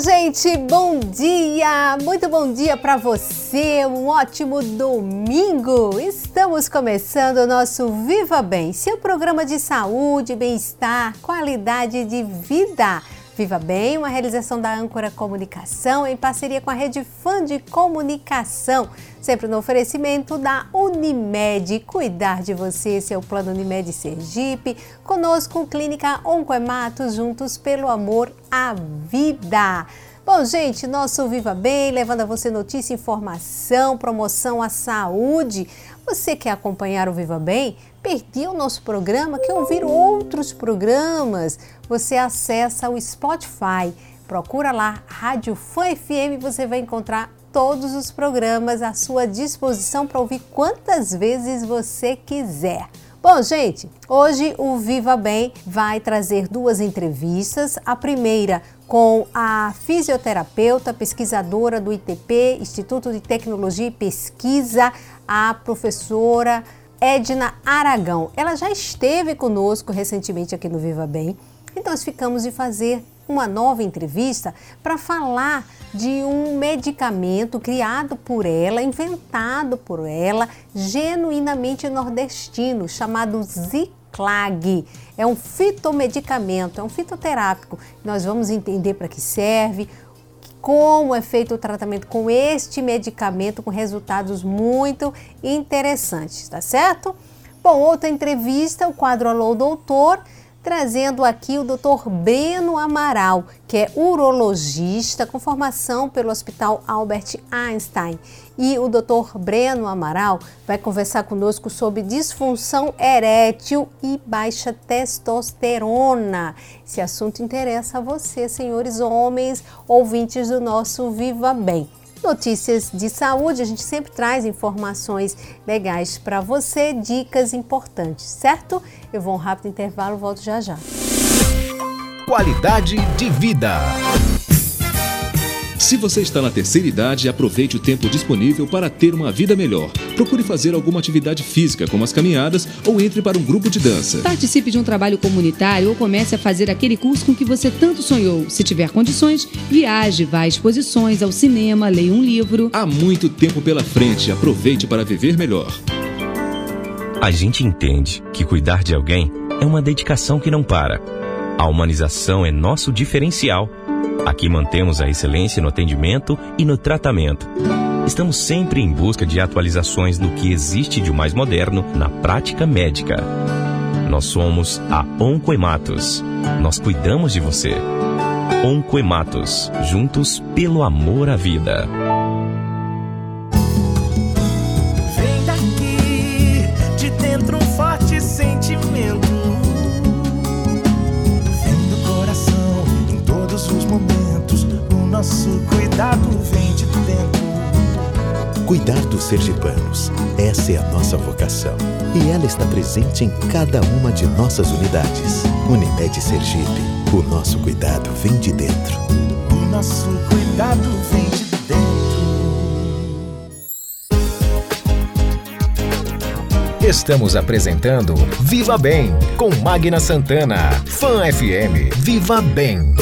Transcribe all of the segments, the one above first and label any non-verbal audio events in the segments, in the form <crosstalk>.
gente, bom dia! Muito bom dia para você, um ótimo domingo! Estamos começando o nosso Viva Bem, seu programa de saúde, bem-estar, qualidade de vida. Viva Bem, uma realização da Âncora Comunicação em parceria com a Rede Fã de Comunicação, sempre no oferecimento da Unimed. Cuidar de você, esse é Plano Unimed Sergipe. Conosco, Clínica Oncoemato, juntos pelo amor à vida. Bom, gente, nosso Viva Bem, levando a você notícia, informação, promoção à saúde. Você quer acompanhar o Viva Bem? Perdeu o nosso programa? Quer ouvir outros programas? Você acessa o Spotify, procura lá Rádio Fã FM, você vai encontrar todos os programas à sua disposição para ouvir quantas vezes você quiser. Bom, gente, hoje o Viva Bem vai trazer duas entrevistas. A primeira com a fisioterapeuta, pesquisadora do ITP, Instituto de Tecnologia e Pesquisa, a professora Edna Aragão. Ela já esteve conosco recentemente aqui no Viva Bem. Então, nós ficamos de fazer uma nova entrevista para falar de um medicamento criado por ela, inventado por ela, genuinamente nordestino, chamado Ziclag. É um fitomedicamento, é um fitoterápico. Nós vamos entender para que serve, como é feito o tratamento com este medicamento, com resultados muito interessantes, tá certo? Bom, outra entrevista, o quadro Alô Doutor trazendo aqui o Dr. Breno Amaral, que é urologista com formação pelo Hospital Albert Einstein. E o Dr. Breno Amaral vai conversar conosco sobre disfunção erétil e baixa testosterona. Esse assunto interessa a você, senhores homens, ouvintes do nosso Viva Bem notícias de saúde, a gente sempre traz informações legais para você, dicas importantes, certo? Eu vou um rápido intervalo, volto já já. Qualidade de vida. Se você está na terceira idade, aproveite o tempo disponível para ter uma vida melhor. Procure fazer alguma atividade física, como as caminhadas, ou entre para um grupo de dança. Participe de um trabalho comunitário ou comece a fazer aquele curso com que você tanto sonhou. Se tiver condições, viaje, vá a exposições, ao cinema, leia um livro. Há muito tempo pela frente, aproveite para viver melhor. A gente entende que cuidar de alguém é uma dedicação que não para. A humanização é nosso diferencial Aqui mantemos a excelência no atendimento e no tratamento. Estamos sempre em busca de atualizações no que existe de mais moderno na prática médica. Nós somos a Oncoematos. Nós cuidamos de você. Oncoematos, juntos pelo amor à vida. Nosso cuidado vem de dentro. Cuidar dos sergipanos, essa é a nossa vocação. E ela está presente em cada uma de nossas unidades. Unimed Sergipe, o nosso cuidado vem de dentro. O nosso cuidado vem de dentro. Estamos apresentando Viva Bem com Magna Santana. Fan FM. Viva Bem.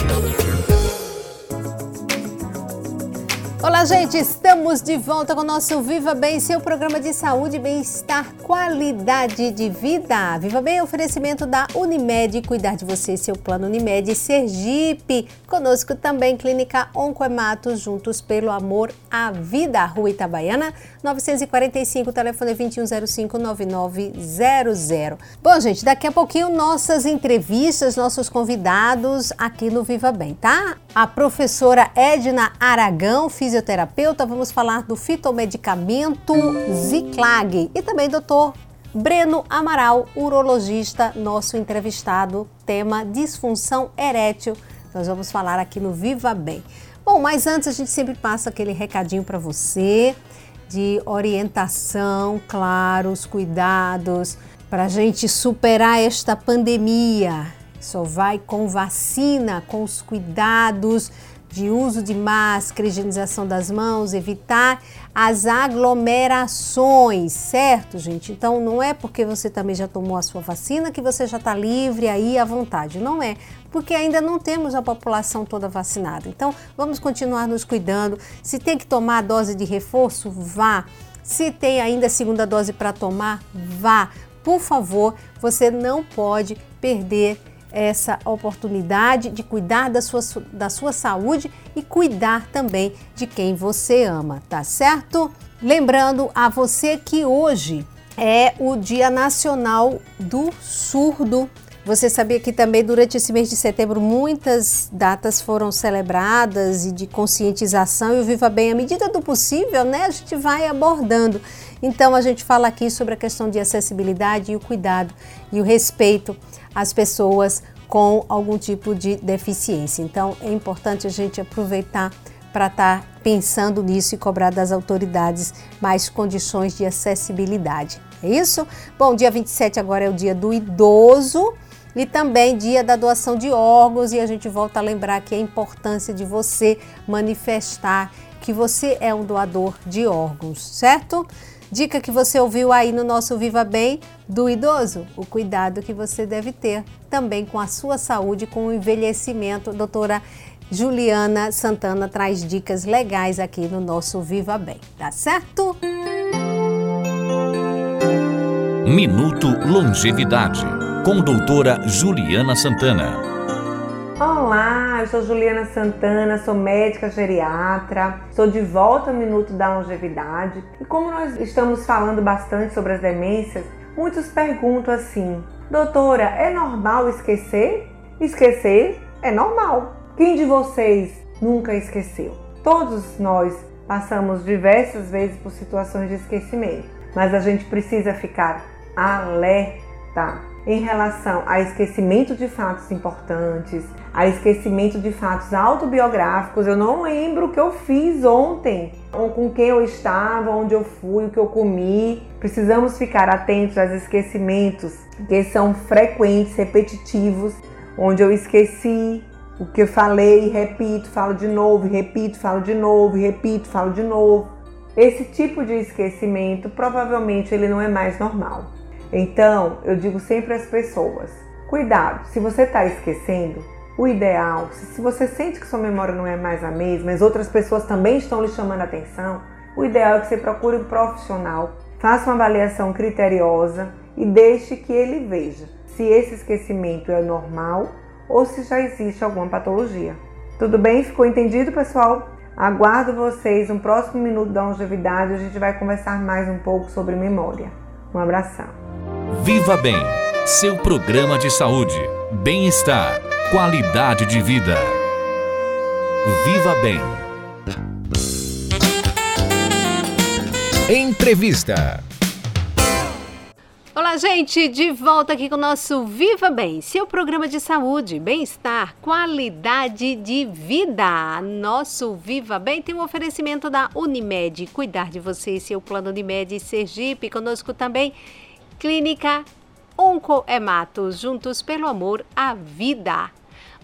Olá, gente! Estamos de volta com o nosso Viva Bem, seu programa de saúde, bem-estar, qualidade de vida. Viva Bem, oferecimento da Unimed, cuidar de você, seu plano Unimed Sergipe. Conosco também Clínica Oncoemato, juntos pelo amor à vida. Rua Itabaiana, 945, telefone 2105-9900. Bom, gente, daqui a pouquinho nossas entrevistas, nossos convidados aqui no Viva Bem, tá? A professora Edna Aragão, fisioterapeuta fisioterapeuta, vamos falar do fitomedicamento Ziclag e também doutor Breno Amaral, urologista, nosso entrevistado, tema disfunção erétil. Nós vamos falar aqui no Viva Bem. Bom, mas antes a gente sempre passa aquele recadinho para você de orientação, claro, os cuidados para a gente superar esta pandemia. Só vai com vacina, com os cuidados de uso de máscara, higienização das mãos, evitar as aglomerações, certo, gente? Então não é porque você também já tomou a sua vacina que você já está livre aí à vontade. Não é, porque ainda não temos a população toda vacinada. Então vamos continuar nos cuidando. Se tem que tomar a dose de reforço, vá. Se tem ainda a segunda dose para tomar, vá. Por favor, você não pode perder essa oportunidade de cuidar da sua, da sua saúde e cuidar também de quem você ama, tá certo? Lembrando a você que hoje é o Dia Nacional do Surdo. Você sabia que também durante esse mês de setembro muitas datas foram celebradas e de conscientização e o Viva Bem, à medida do possível, né, a gente vai abordando. Então a gente fala aqui sobre a questão de acessibilidade e o cuidado e o respeito às pessoas com algum tipo de deficiência. Então é importante a gente aproveitar para estar tá pensando nisso e cobrar das autoridades mais condições de acessibilidade. É isso? Bom, dia 27 agora é o dia do idoso e também dia da doação de órgãos e a gente volta a lembrar que a importância de você manifestar que você é um doador de órgãos, certo? Dica que você ouviu aí no nosso Viva Bem do idoso, o cuidado que você deve ter também com a sua saúde, com o envelhecimento. Doutora Juliana Santana traz dicas legais aqui no nosso Viva Bem, tá certo? Minuto Longevidade, com doutora Juliana Santana. Olá, eu sou Juliana Santana, sou médica geriatra, sou de volta ao Minuto da Longevidade. E como nós estamos falando bastante sobre as demências, muitos perguntam assim: Doutora, é normal esquecer? Esquecer é normal. Quem de vocês nunca esqueceu? Todos nós passamos diversas vezes por situações de esquecimento, mas a gente precisa ficar alerta em relação a esquecimento de fatos importantes, a esquecimento de fatos autobiográficos. Eu não lembro o que eu fiz ontem, com quem eu estava, onde eu fui, o que eu comi. Precisamos ficar atentos aos esquecimentos que são frequentes, repetitivos, onde eu esqueci o que eu falei, repito, falo de novo, repito, falo de novo, repito, falo de novo. Esse tipo de esquecimento provavelmente ele não é mais normal. Então, eu digo sempre às pessoas: cuidado, se você está esquecendo, o ideal, se você sente que sua memória não é mais a mesma, mas outras pessoas também estão lhe chamando a atenção, o ideal é que você procure um profissional, faça uma avaliação criteriosa e deixe que ele veja se esse esquecimento é normal ou se já existe alguma patologia. Tudo bem? Ficou entendido, pessoal? Aguardo vocês no próximo minuto da longevidade. A gente vai conversar mais um pouco sobre memória. Um abração. Viva Bem, seu programa de saúde, bem-estar, qualidade de vida. Viva Bem. Entrevista. Olá, gente, de volta aqui com o nosso Viva Bem, seu programa de saúde, bem-estar, qualidade de vida. Nosso Viva Bem tem um oferecimento da Unimed, cuidar de você e seu plano Unimed Sergipe. Conosco também Clínica Oncoematos, juntos pelo amor à vida.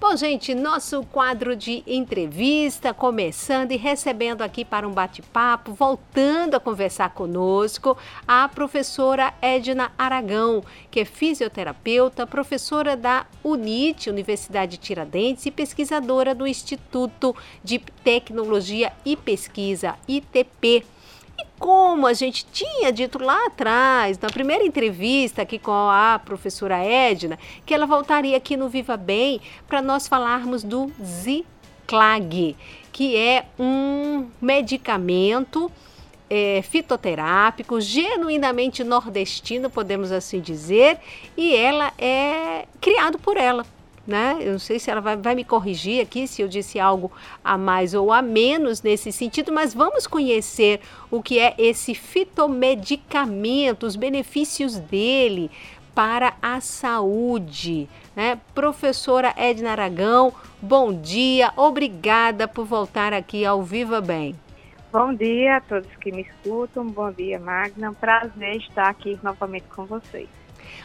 Bom, gente, nosso quadro de entrevista começando e recebendo aqui para um bate-papo, voltando a conversar conosco, a professora Edna Aragão, que é fisioterapeuta, professora da UNIT, Universidade Tiradentes, e pesquisadora do Instituto de Tecnologia e Pesquisa, ITP como a gente tinha dito lá atrás, na primeira entrevista aqui com a professora Edna, que ela voltaria aqui no Viva Bem para nós falarmos do Ziclag, que é um medicamento é, fitoterápico, genuinamente nordestino, podemos assim dizer, e ela é criado por ela, né? Eu não sei se ela vai, vai, me corrigir aqui se eu disse algo a mais ou a menos nesse sentido, mas vamos conhecer o que é esse fitomedicamento, os benefícios dele para a saúde. Né? Professora Edna Aragão, bom dia, obrigada por voltar aqui ao Viva Bem. Bom dia a todos que me escutam, bom dia Magna, prazer estar aqui novamente com vocês.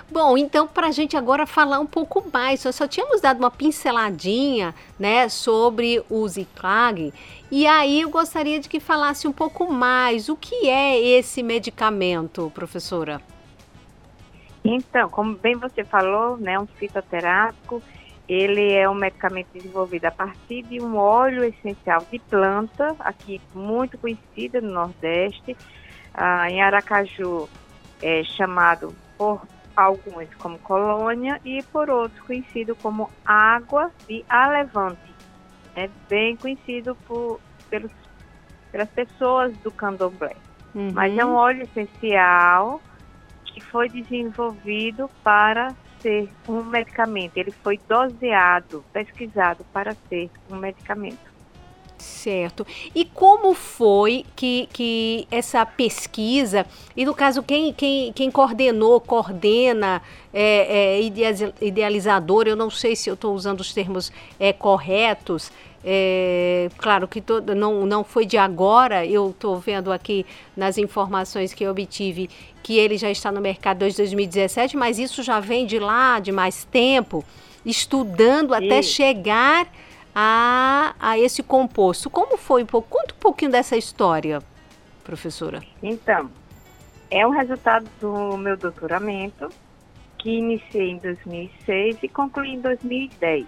Bom, então para a gente agora falar um pouco mais, nós só tínhamos dado uma pinceladinha, né, sobre o Ziclag, e aí eu gostaria de que falasse um pouco mais, o que é esse medicamento, professora? Então, como bem você falou, né, um fitoterápico, ele é um medicamento desenvolvido a partir de um óleo essencial de planta, aqui muito conhecida no Nordeste, ah, em Aracaju é chamado por alguns como colônia e por outros conhecido como água de Alevante. É bem conhecido por, pelos, pelas pessoas do candomblé. Uhum. Mas é um óleo essencial que foi desenvolvido para ser um medicamento. Ele foi doseado, pesquisado para ser um medicamento. Certo. E como foi que, que essa pesquisa, e no caso, quem, quem, quem coordenou, coordena, é, é, idealizador, eu não sei se eu estou usando os termos é, corretos, é, claro que todo, não, não foi de agora, eu estou vendo aqui nas informações que eu obtive que ele já está no mercado desde 2017, mas isso já vem de lá, de mais tempo, estudando até chegar a, a esse composto. Como foi? Conta um pouquinho dessa história, professora. Então, é um resultado do meu doutoramento, que iniciei em 2006 e concluí em 2010.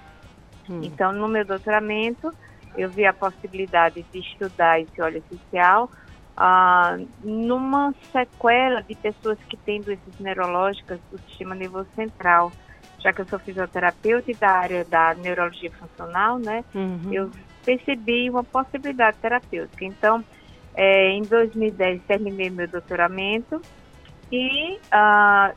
Hum. Então, no meu doutoramento, eu vi a possibilidade de estudar esse óleo essencial ah, numa sequela de pessoas que têm doenças neurológicas do sistema nervoso central já que eu sou fisioterapeuta e da área da neurologia funcional, né? Uhum. Eu percebi uma possibilidade terapêutica. Então, é, em 2010 terminei meu doutoramento e uh,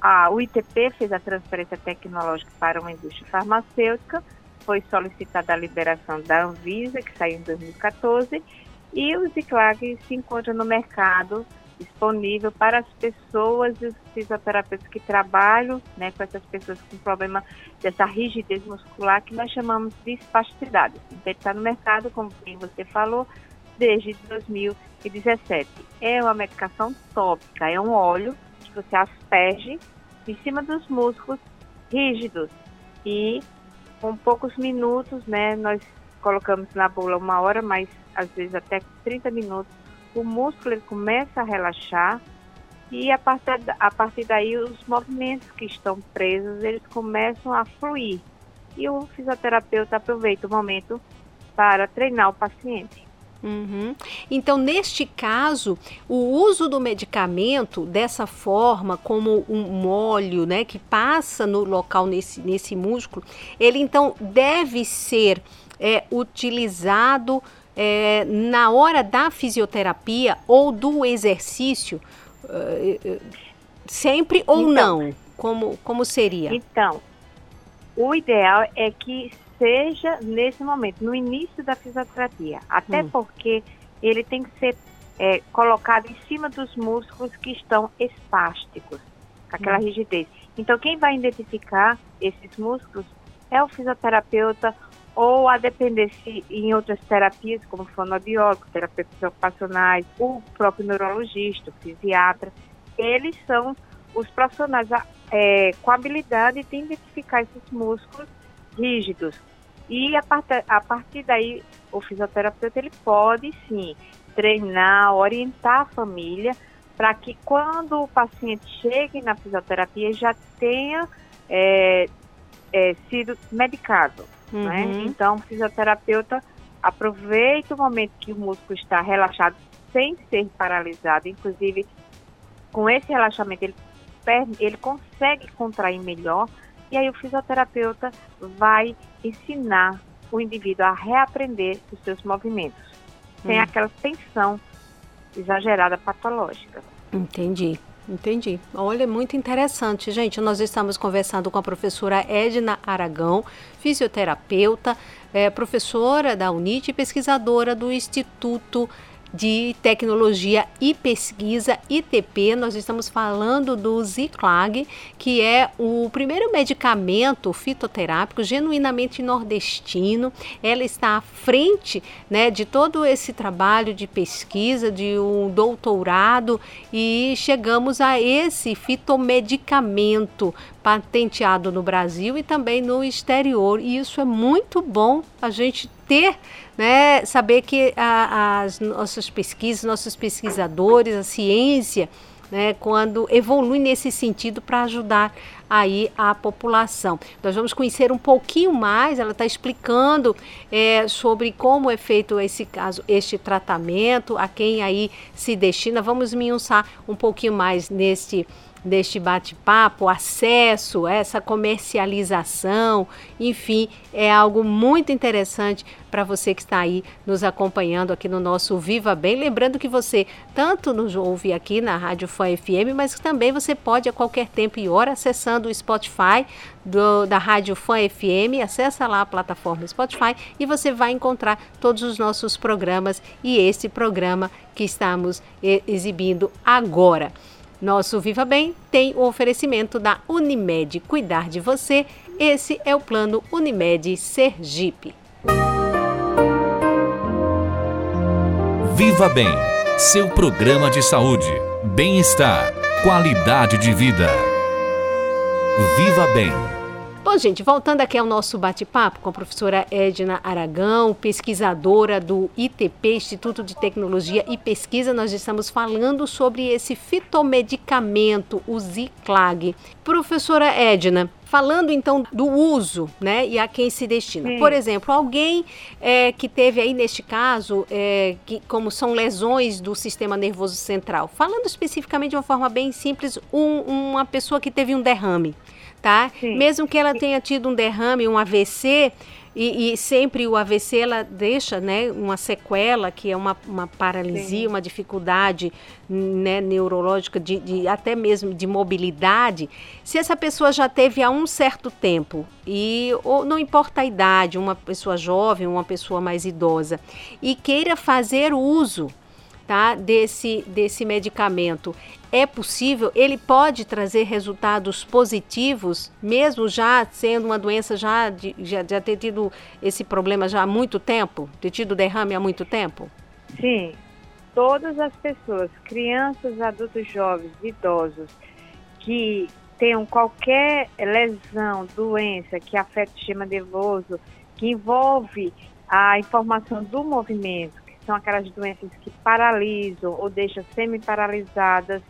a UITP fez a transferência tecnológica para uma indústria farmacêutica, foi solicitada a liberação da Anvisa, que saiu em 2014, e o Ziclag se encontra no mercado disponível para as pessoas e os fisioterapeutas que trabalham né, com essas pessoas com problema dessa rigidez muscular que nós chamamos de espasticidade. Então, ele está no mercado, como você falou, desde 2017. É uma medicação tópica, é um óleo que você asperge em cima dos músculos rígidos e com poucos minutos, né, nós colocamos na bula uma hora, mas às vezes até 30 minutos o músculo ele começa a relaxar e a partir, a partir daí os movimentos que estão presos eles começam a fluir e o fisioterapeuta aproveita o momento para treinar o paciente. Uhum. Então, neste caso, o uso do medicamento dessa forma, como um óleo, né, que passa no local nesse, nesse músculo, ele então deve ser é, utilizado é, na hora da fisioterapia ou do exercício, uh, sempre ou então, não? Como, como seria? Então, o ideal é que seja nesse momento, no início da fisioterapia, até hum. porque ele tem que ser é, colocado em cima dos músculos que estão espásticos, com aquela hum. rigidez. Então, quem vai identificar esses músculos é o fisioterapeuta ou a depender se em outras terapias, como fonoaudiólogo, terapeutas ocupacionais, o próprio neurologista, o fisiatra, eles são os profissionais é, com habilidade de identificar esses músculos rígidos. E a, part a partir daí, o fisioterapeuta ele pode sim treinar, orientar a família para que quando o paciente chegue na fisioterapia já tenha é, é, sido medicado. Né? Uhum. Né? Então, o fisioterapeuta aproveita o momento que o músculo está relaxado sem ser paralisado. Inclusive, com esse relaxamento, ele, ele consegue contrair melhor. E aí, o fisioterapeuta vai ensinar o indivíduo a reaprender os seus movimentos, sem hum. aquela tensão exagerada patológica. Entendi. Entendi. Olha, muito interessante, gente. Nós estamos conversando com a professora Edna Aragão, fisioterapeuta, é, professora da UNIT e pesquisadora do Instituto de Tecnologia e Pesquisa, ITP. Nós estamos falando do Ziclag, que é o primeiro medicamento fitoterápico genuinamente nordestino. Ela está à frente né, de todo esse trabalho de pesquisa, de um doutorado, e chegamos a esse fitomedicamento patenteado no Brasil e também no exterior. E isso é muito bom a gente ter, né, saber que a, as nossas pesquisas, nossos pesquisadores, a ciência, né, quando evolui nesse sentido para ajudar aí a população. Nós vamos conhecer um pouquinho mais, ela está explicando é, sobre como é feito esse caso, este tratamento, a quem aí se destina. Vamos minhar um pouquinho mais neste deste bate-papo, acesso, essa comercialização, enfim, é algo muito interessante para você que está aí nos acompanhando aqui no nosso Viva Bem. Lembrando que você tanto nos ouve aqui na Rádio Fã FM, mas também você pode a qualquer tempo e hora acessando o Spotify do, da Rádio Fã FM, acessa lá a plataforma Spotify e você vai encontrar todos os nossos programas e esse programa que estamos exibindo agora. Nosso Viva Bem tem o oferecimento da Unimed Cuidar de Você. Esse é o plano Unimed Sergipe. Viva Bem, seu programa de saúde, bem-estar, qualidade de vida. Viva Bem Bom, gente, voltando aqui ao nosso bate-papo com a professora Edna Aragão, pesquisadora do ITP, Instituto de Tecnologia e Pesquisa, nós estamos falando sobre esse fitomedicamento, o Ziclag. Professora Edna, Falando então do uso, né, e a quem se destina. Sim. Por exemplo, alguém é, que teve aí neste caso, é, que, como são lesões do sistema nervoso central. Falando especificamente de uma forma bem simples, um, uma pessoa que teve um derrame tá? Sim. Mesmo que ela tenha tido um derrame, um AVC, e, e, sempre o AVC ela deixa né, uma sequela, que é uma, uma paralisia, Sim. uma dificuldade né, neurológica, de, de, até mesmo de mobilidade. Se essa pessoa já teve há um certo tempo, e ou, não importa a idade, uma pessoa jovem, uma pessoa mais idosa, e queira fazer uso tá, desse, desse medicamento, é possível, ele pode trazer resultados positivos, mesmo já sendo uma doença já, de, já, já ter tido esse problema já há muito tempo, ter tido derrame há muito tempo? Sim, todas as pessoas, crianças, adultos jovens, idosos, que tenham qualquer lesão, doença que afeta o sistema nervoso, que envolve a informação do movimento, são aquelas doenças que paralisam ou deixam semi-paralisadas,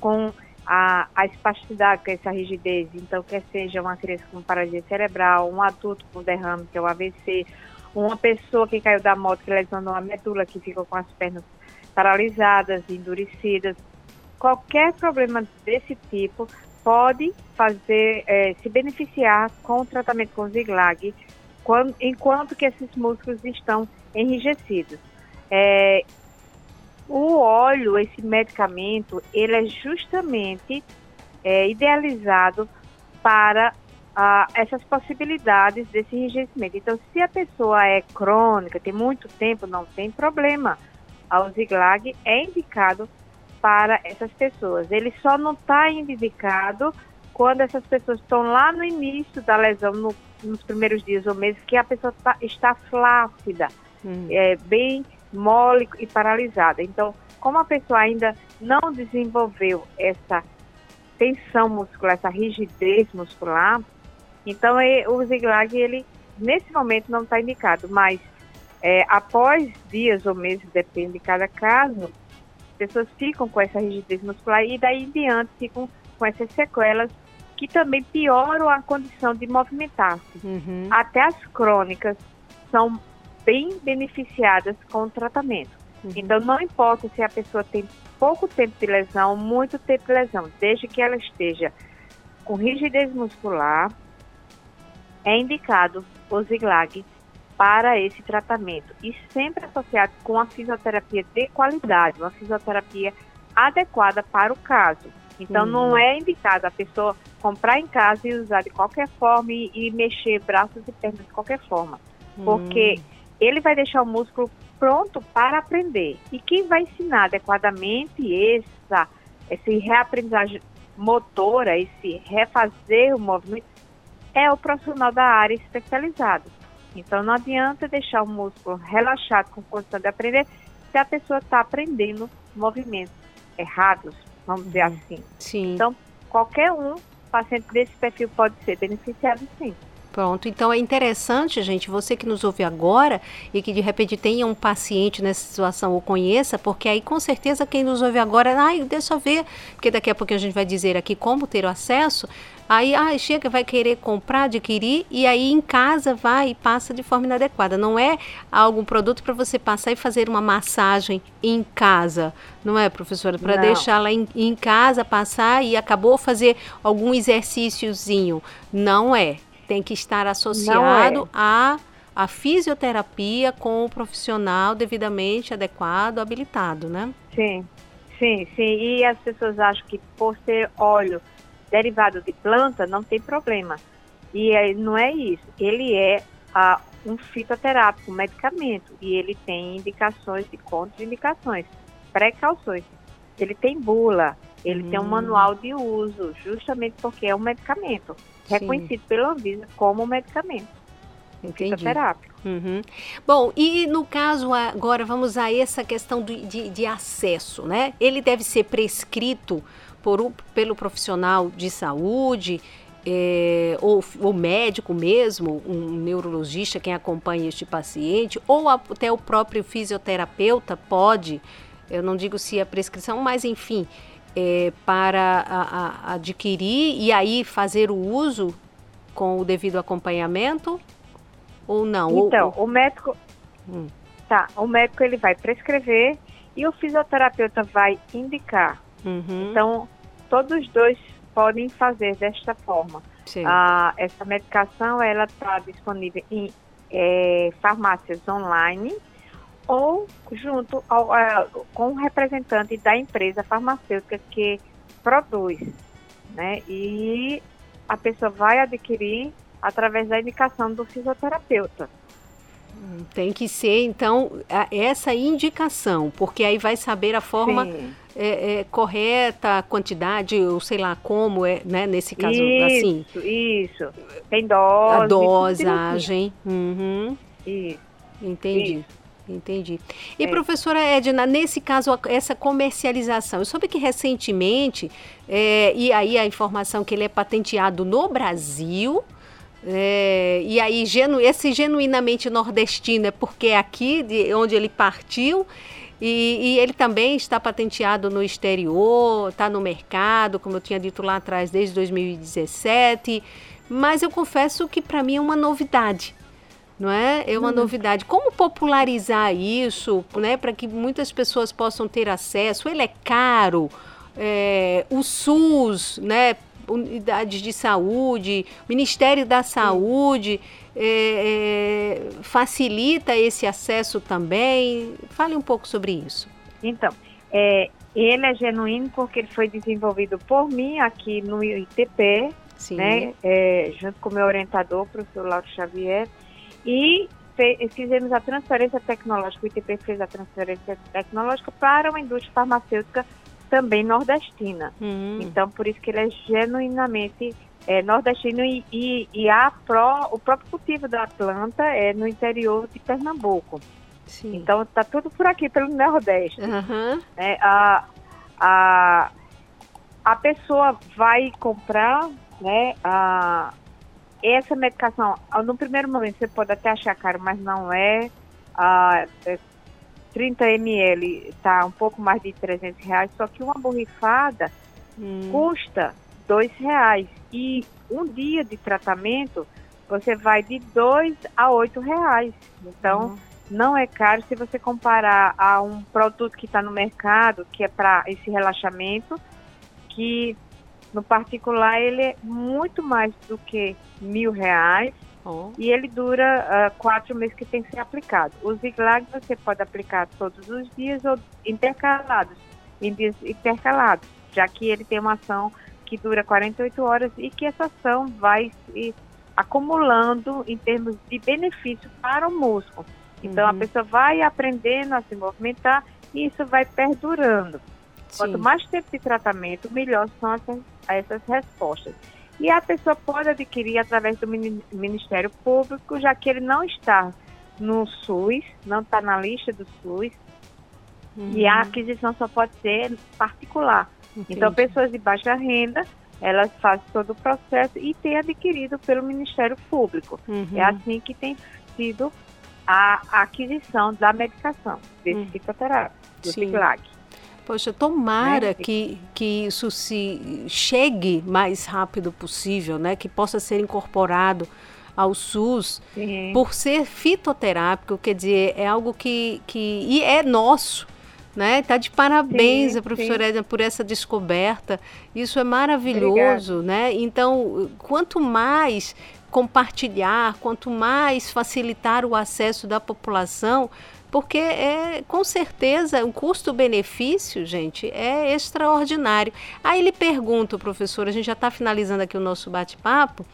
com a, a espasticidade, que é essa rigidez. Então, quer seja uma criança com paralisia cerebral, um adulto com derrame, que é o AVC, uma pessoa que caiu da moto, que lesionou a medula, que ficou com as pernas paralisadas, endurecidas. Qualquer problema desse tipo pode fazer, é, se beneficiar com o tratamento com Ziglag, quando, enquanto que esses músculos estão enrijecidos. É, o óleo, esse medicamento, ele é justamente é, idealizado para ah, essas possibilidades desse enrijecimento. Então, se a pessoa é crônica, tem muito tempo, não tem problema. O Ziglag é indicado para essas pessoas. Ele só não está indicado quando essas pessoas estão lá no início da lesão, no, nos primeiros dias ou meses, que a pessoa tá, está flácida, hum. é, bem mole e paralisada. Então, como a pessoa ainda não desenvolveu essa tensão muscular, essa rigidez muscular, então é, o Ziglag, ele nesse momento não está indicado, mas é, após dias ou meses, depende de cada caso, as pessoas ficam com essa rigidez muscular e daí em diante ficam com essas sequelas que também pioram a condição de movimentar-se. Uhum. Até as crônicas são bem beneficiadas com o tratamento. Uhum. Então, não importa se a pessoa tem pouco tempo de lesão, muito tempo de lesão, desde que ela esteja com rigidez muscular, é indicado o Ziglag para esse tratamento e sempre associado com a fisioterapia de qualidade, uma fisioterapia adequada para o caso. Então, uhum. não é indicado a pessoa comprar em casa e usar de qualquer forma e, e mexer braços e pernas de qualquer forma, porque uhum ele vai deixar o músculo pronto para aprender. E quem vai ensinar adequadamente essa, esse reaprendizagem motora, esse refazer o movimento, é o profissional da área especializado. Então não adianta deixar o músculo relaxado com condição de aprender se a pessoa está aprendendo movimentos errados, vamos dizer uhum. assim. Sim. Então, qualquer um paciente desse perfil pode ser beneficiado sim. Pronto, então é interessante, gente, você que nos ouve agora e que de repente tenha um paciente nessa situação ou conheça, porque aí com certeza quem nos ouve agora, ai, deixa eu ver, porque daqui a pouco a gente vai dizer aqui como ter o acesso, aí ai, chega, vai querer comprar, adquirir e aí em casa vai e passa de forma inadequada. Não é algum produto para você passar e fazer uma massagem em casa, não é, professora? Para deixar lá em, em casa, passar e acabou fazer algum exercíciozinho. Não é tem que estar associado é. a a fisioterapia com o profissional devidamente adequado, habilitado, né? Sim, sim, sim. E as pessoas acham que por ser óleo derivado de planta não tem problema. E é, não é isso. Ele é ah, um fitoterápico, um medicamento. E ele tem indicações e contraindicações, precauções. Ele tem bula, ele hum. tem um hum. manual de uso, justamente porque é um medicamento reconhecido pela Anvisa como medicamento. Entendi. Uhum. Bom, e no caso agora vamos a essa questão de, de, de acesso, né? Ele deve ser prescrito por, pelo profissional de saúde, é, ou o médico mesmo, um neurologista, quem acompanha este paciente, ou até o próprio fisioterapeuta pode, eu não digo se a prescrição, mas enfim, é, para a, a adquirir e aí fazer o uso com o devido acompanhamento ou não? Então, ou, o médico, hum. tá, o médico ele vai prescrever e o fisioterapeuta vai indicar. Uhum. Então, todos os dois podem fazer desta forma. Ah, essa medicação ela está disponível em é, farmácias online ou junto ao, com o representante da empresa farmacêutica que produz, né? E a pessoa vai adquirir através da indicação do fisioterapeuta. Tem que ser, então, essa indicação, porque aí vai saber a forma é, é, correta, a quantidade, ou sei lá como, é, né? Nesse caso, isso, assim. Isso, isso. Tem dose. A dosagem. Uhum. Isso. Entendi. Isso. Entendi. E é. professora Edna, nesse caso, essa comercialização, eu soube que recentemente, é, e aí a informação que ele é patenteado no Brasil, é, e aí genu, esse genuinamente nordestino é porque é aqui de onde ele partiu, e, e, ele também está patenteado no exterior, está no mercado, como eu tinha dito lá atrás, desde 2017. Mas eu confesso que para mim é uma novidade não é? É uma hum. novidade. Como popularizar isso, né, para que muitas pessoas possam ter acesso? Ele é caro. É, o SUS, né, unidades de saúde, Ministério da Saúde é, é, facilita esse acesso também. Fale um pouco sobre isso. Então, é, ele é genuíno porque ele foi desenvolvido por mim aqui no ITP, Sim. né, é, junto com o meu orientador, o professor Lauro Xavier. E fizemos a transferência tecnológica, o ITP fez a transferência tecnológica para uma indústria farmacêutica também nordestina. Uhum. Então, por isso que ele é genuinamente é, nordestino e, e, e a pro, o próprio cultivo da planta é no interior de Pernambuco. Sim. Então, está tudo por aqui, pelo Nordeste. Uhum. É, a, a, a pessoa vai comprar né, a, essa medicação, no primeiro momento você pode até achar caro, mas não é. Ah, é 30 ml está um pouco mais de 300 reais, só que uma borrifada hum. custa dois reais. E um dia de tratamento você vai de dois a oito reais. Então, uhum. não é caro se você comparar a um produto que está no mercado, que é para esse relaxamento, que no particular, ele é muito mais do que mil reais oh. e ele dura uh, quatro meses que tem que ser aplicado. O Ziglag você pode aplicar todos os dias ou intercalados, em dias intercalados, já que ele tem uma ação que dura 48 horas e que essa ação vai se acumulando em termos de benefício para o músculo. Então, uhum. a pessoa vai aprendendo a se movimentar e isso vai perdurando. Sim. Quanto mais tempo de tratamento, melhor são essas, essas respostas. E a pessoa pode adquirir através do Ministério Público, já que ele não está no SUS, não está na lista do SUS, uhum. e a aquisição só pode ser particular. Entendi. Então, pessoas de baixa renda, elas fazem todo o processo e têm adquirido pelo Ministério Público. Uhum. É assim que tem sido a, aquisição da medicação, desse uhum. psicoterápico, do Ciclac. Poxa, tomara que, que isso se chegue mais rápido possível, né? Que possa ser incorporado ao SUS Sim. por ser fitoterápico, quer dizer, é algo que, que e é nosso, né? Tá de parabéns sim, a professora Edna por essa descoberta. Isso é maravilhoso, Obrigada. né? Então, quanto mais compartilhar, quanto mais facilitar o acesso da população, porque é com certeza o custo-benefício, gente, é extraordinário. Aí ele pergunta, professor, a gente já está finalizando aqui o nosso bate-papo.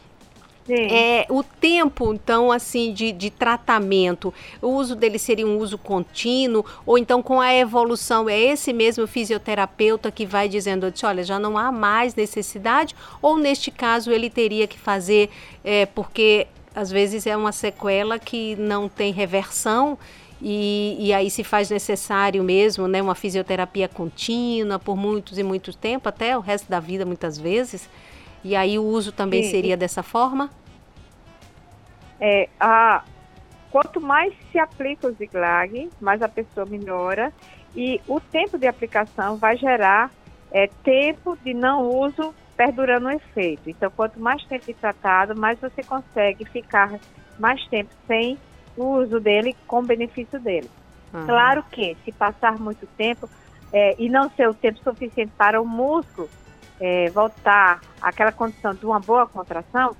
É, o tempo, então, assim, de, de tratamento, o uso dele seria um uso contínuo, ou então com a evolução, é esse mesmo fisioterapeuta que vai dizendo, olha, já não há mais necessidade, ou neste caso ele teria que fazer, é, porque às vezes é uma sequela que não tem reversão, e, e, aí se faz necessário mesmo, né, uma fisioterapia contínua por muitos e muitos tempo, até o resto da vida muitas vezes. E aí o uso também Sim. seria dessa forma? É, a, quanto mais se aplica o Ziglag, mais a pessoa melhora e o tempo de aplicação vai gerar é, tempo de não uso perdurando o efeito. Então, quanto mais tempo de tratado, mais você consegue ficar mais tempo sem o uso dele com benefício dele. Uhum. Claro que, se passar muito tempo é, e não ser o tempo suficiente para o músculo é, voltar àquela condição de uma boa contração,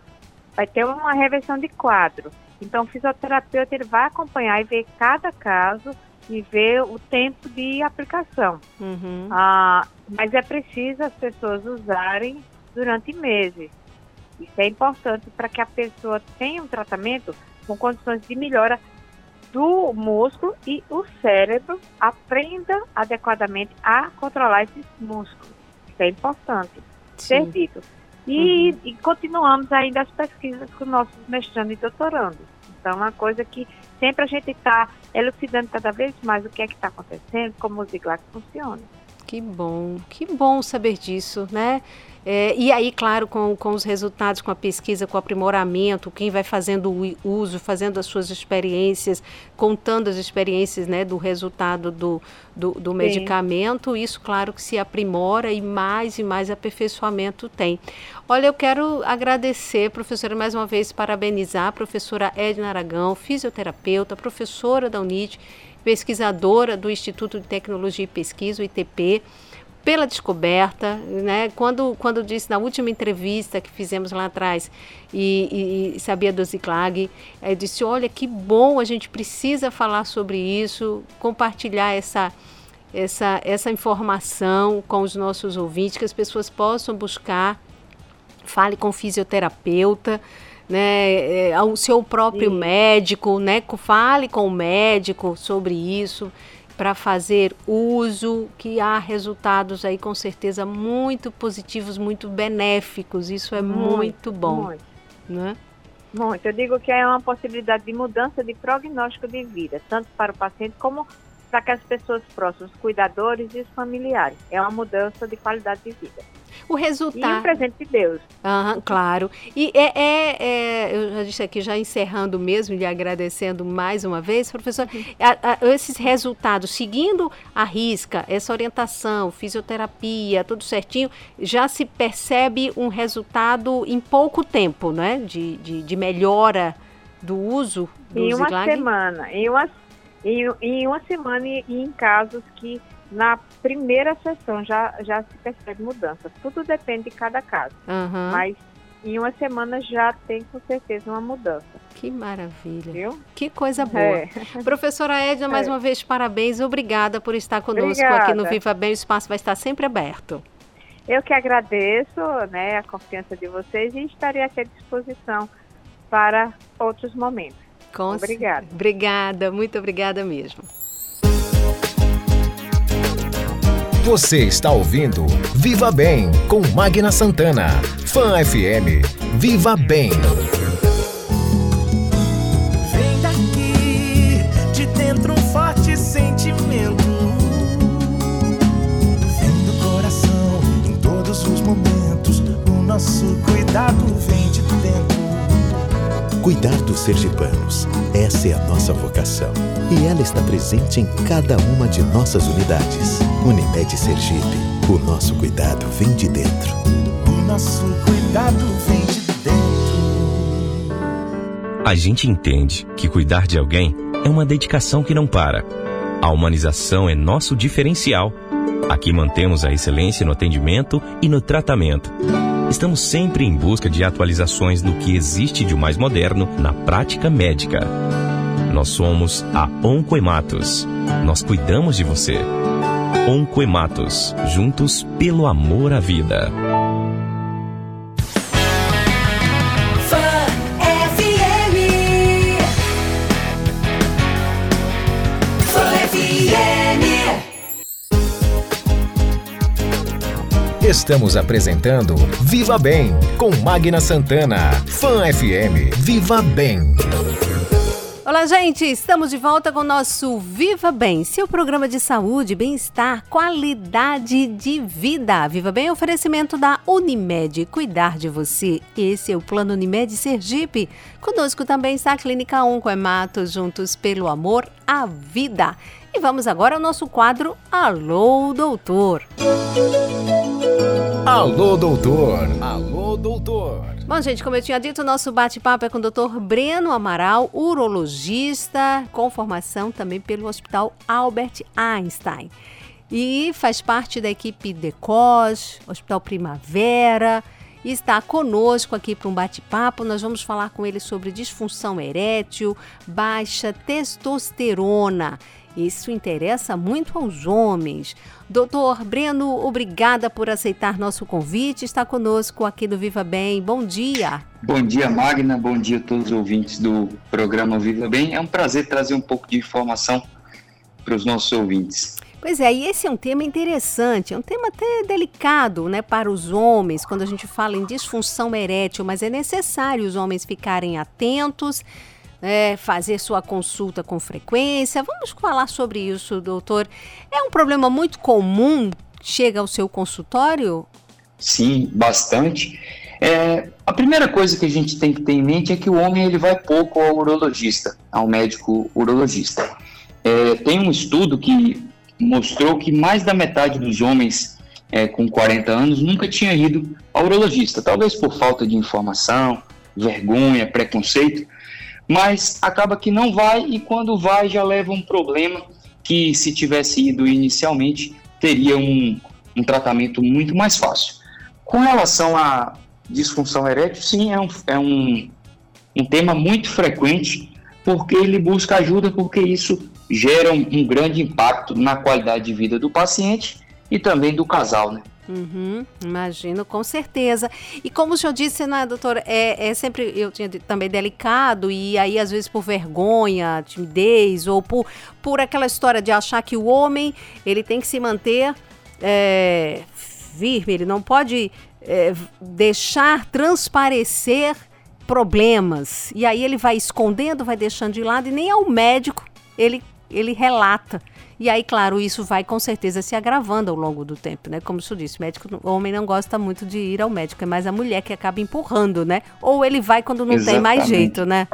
vai ter uma reversão de quadro. Então, o fisioterapeuta ele vai acompanhar e ver cada caso e ver o tempo de aplicação. Uhum. Ah, mas é preciso as pessoas usarem durante meses. Isso é importante para que a pessoa tenha um tratamento com condições de melhora do músculo e o cérebro aprenda adequadamente a controlar esses músculos. Isso é importante Sim. ser dito. E, uhum. e, continuamos ainda as pesquisas com nossos mestrando e doutorando. Então, é uma coisa que sempre a gente está elucidando cada vez mais o que é que está acontecendo, como o Ziglac funciona. Que bom, que bom saber disso, né? É, e aí, claro, com, com os resultados, com a pesquisa, com o aprimoramento, quem vai fazendo o uso, fazendo as suas experiências, contando as experiências né, do resultado do, do, do medicamento, isso, claro, que se aprimora e mais e mais aperfeiçoamento tem. Olha, eu quero agradecer, professora, mais uma vez, parabenizar a professora Edna Aragão, fisioterapeuta, professora da UNIT, pesquisadora do Instituto de Tecnologia e Pesquisa, o ITP pela descoberta, né? Quando, quando disse na última entrevista que fizemos lá atrás e, e sabia do Ziclag, eu disse, olha que bom, a gente precisa falar sobre isso, compartilhar essa essa essa informação com os nossos ouvintes, que as pessoas possam buscar, fale com o fisioterapeuta, né, ao seu próprio Sim. médico, né, fale com o médico sobre isso para fazer uso, que há resultados aí com certeza muito positivos, muito benéficos. Isso é muito, muito bom. Muito. Né? Muito. Eu digo que é uma possibilidade de mudança de prognóstico de vida, tanto para o paciente como para que as pessoas próximas, os cuidadores e os familiares. É uma mudança de qualidade de vida. O resultado. E o presente de Deus. Uhum, claro. E é, é, é, eu já disse aqui, já encerrando mesmo, lhe agradecendo mais uma vez, professor, a, a, esses resultados, seguindo a risca, essa orientação, fisioterapia, tudo certinho, já se percebe um resultado em pouco tempo, né? De, de, de melhora do uso do Em uma semana. Em uma, em, em uma semana e em casos que na primeira sessão já, já se percebe mudança. Tudo depende de cada caso. Uhum. Mas em uma semana já tem com certeza uma mudança. Que maravilha. Viu? Que coisa boa. É. <laughs> Professora Edna, mais é. uma vez, parabéns. Obrigada por estar conosco Obrigada. aqui no Viva Bem. O espaço vai estar sempre aberto. Eu que agradeço né, a confiança de vocês e estarei aqui à disposição para outros momentos. Com obrigada. Obrigada, muito obrigada mesmo. Você está ouvindo Viva Bem com Magna Santana. Fan FM. Viva Bem. Cuidar dos sergipanos. Essa é a nossa vocação. E ela está presente em cada uma de nossas unidades. Unimed Sergipe. O nosso cuidado vem de dentro. O nosso cuidado vem de dentro. A gente entende que cuidar de alguém é uma dedicação que não para. A humanização é nosso diferencial. Aqui mantemos a excelência no atendimento e no tratamento. Estamos sempre em busca de atualizações do que existe de mais moderno na prática médica. Nós somos a Oncoematos. Nós cuidamos de você. Oncoematos, juntos pelo amor à vida. Estamos apresentando Viva Bem com Magna Santana. Fan FM. Viva Bem. Olá, gente! Estamos de volta com o nosso Viva Bem, seu programa de saúde, bem-estar, qualidade de vida. Viva Bem, oferecimento da Unimed, cuidar de você. Esse é o Plano Unimed Sergipe. Conosco também está a Clínica Oncoemato, juntos pelo amor à vida. E vamos agora ao nosso quadro Alô, Doutor. Alô, doutor. Alô, doutor. Bom, gente, como eu tinha dito, o nosso bate-papo é com o Dr. Breno Amaral, urologista, com formação também pelo Hospital Albert Einstein. E faz parte da equipe DECOS, Hospital Primavera, e está conosco aqui para um bate-papo. Nós vamos falar com ele sobre disfunção erétil, baixa testosterona. Isso interessa muito aos homens. Doutor Breno, obrigada por aceitar nosso convite. Está conosco aqui do Viva Bem. Bom dia. Bom dia, Magna. Bom dia a todos os ouvintes do programa Viva Bem. É um prazer trazer um pouco de informação para os nossos ouvintes. Pois é, e esse é um tema interessante, é um tema até delicado né, para os homens, quando a gente fala em disfunção erétil, mas é necessário os homens ficarem atentos, é, fazer sua consulta com frequência. Vamos falar sobre isso, doutor. É um problema muito comum? Chega ao seu consultório? Sim, bastante. É, a primeira coisa que a gente tem que ter em mente é que o homem ele vai pouco ao urologista, ao médico urologista. É, tem um estudo que mostrou que mais da metade dos homens é, com 40 anos nunca tinha ido ao urologista, talvez por falta de informação, vergonha, preconceito, mas acaba que não vai e quando vai já leva um problema que se tivesse ido inicialmente teria um, um tratamento muito mais fácil. Com relação à disfunção erétil, sim, é um, é um, um tema muito frequente porque ele busca ajuda porque isso gera um, um grande impacto na qualidade de vida do paciente e também do casal, né? Uhum, imagino, com certeza. E como o senhor disse, né, doutor, é, é sempre, eu tinha também delicado, e aí às vezes por vergonha, timidez, ou por, por aquela história de achar que o homem, ele tem que se manter é, firme, ele não pode é, deixar transparecer problemas. E aí ele vai escondendo, vai deixando de lado, e nem ao médico ele, ele relata. E aí, claro, isso vai com certeza se agravando ao longo do tempo, né? Como senhor disse, o médico, o homem não gosta muito de ir ao médico, é mais a mulher que acaba empurrando, né? Ou ele vai quando não Exatamente. tem mais jeito, né?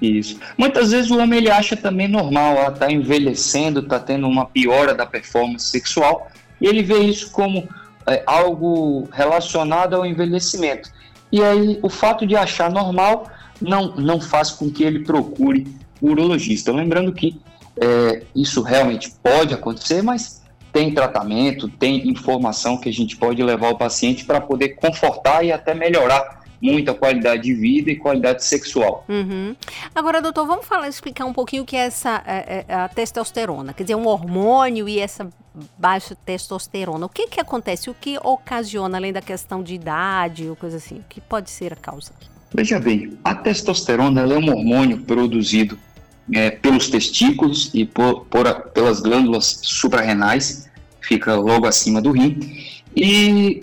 Isso. Muitas vezes o homem ele acha também normal, ela tá envelhecendo, tá tendo uma piora da performance sexual, e ele vê isso como é, algo relacionado ao envelhecimento. E aí o fato de achar normal não, não faz com que ele procure o urologista. Lembrando que é, isso realmente pode acontecer, mas tem tratamento, tem informação que a gente pode levar o paciente para poder confortar e até melhorar muito a qualidade de vida e qualidade sexual. Uhum. Agora, doutor, vamos falar, explicar um pouquinho o que é essa é, é, a testosterona, quer dizer, um hormônio e essa baixa testosterona. O que que acontece? O que ocasiona, além da questão de idade ou coisa assim? O que pode ser a causa? Veja bem, a testosterona é um hormônio produzido é, pelos testículos e por, por, pelas glândulas suprarrenais, fica logo acima do rim, e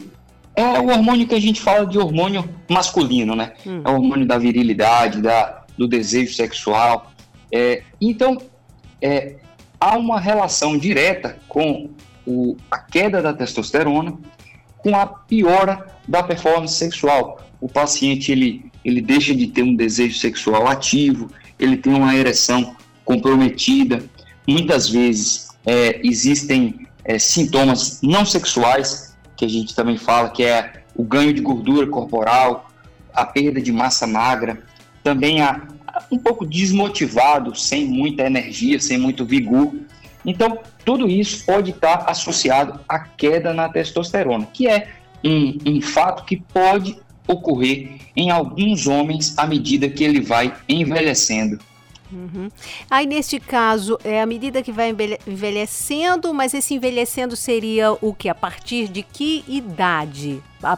é o hormônio que a gente fala de hormônio masculino, né? Hum. É o hormônio da virilidade, da, do desejo sexual. É, então, é, há uma relação direta com o, a queda da testosterona com a piora da performance sexual. O paciente ele, ele deixa de ter um desejo sexual ativo, ele tem uma ereção comprometida. Muitas vezes é, existem é, sintomas não sexuais, que a gente também fala, que é o ganho de gordura corporal, a perda de massa magra, também a, um pouco desmotivado, sem muita energia, sem muito vigor. Então, tudo isso pode estar associado à queda na testosterona, que é um, um fato que pode ocorrer em alguns homens à medida que ele vai envelhecendo. Uhum. Aí, neste caso, é à medida que vai envelhecendo, mas esse envelhecendo seria o que? A partir de que idade? A,